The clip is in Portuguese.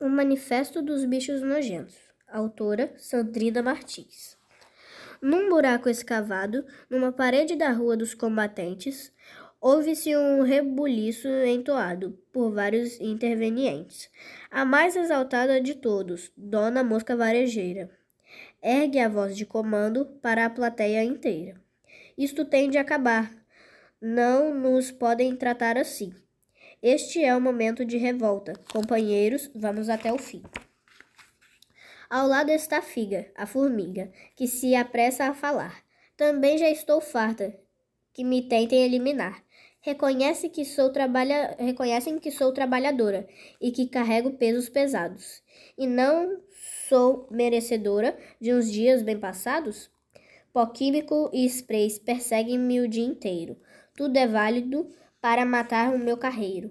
O Manifesto dos Bichos Nojentos. Autora Sandrina Martins. Num buraco escavado, numa parede da Rua dos Combatentes, houve-se um rebuliço entoado por vários intervenientes. A mais exaltada de todos, Dona Mosca Varejeira, ergue a voz de comando para a plateia inteira. Isto tem de acabar. Não nos podem tratar assim. Este é o momento de revolta. Companheiros, vamos até o fim. Ao lado está Figa, a formiga, que se apressa a falar. Também já estou farta, que me tentem eliminar. Reconhece que sou trabalha... Reconhecem que sou trabalhadora e que carrego pesos pesados. E não sou merecedora de uns dias bem passados? Pó químico e sprays perseguem-me o dia inteiro. Tudo é válido para matar o meu carreiro.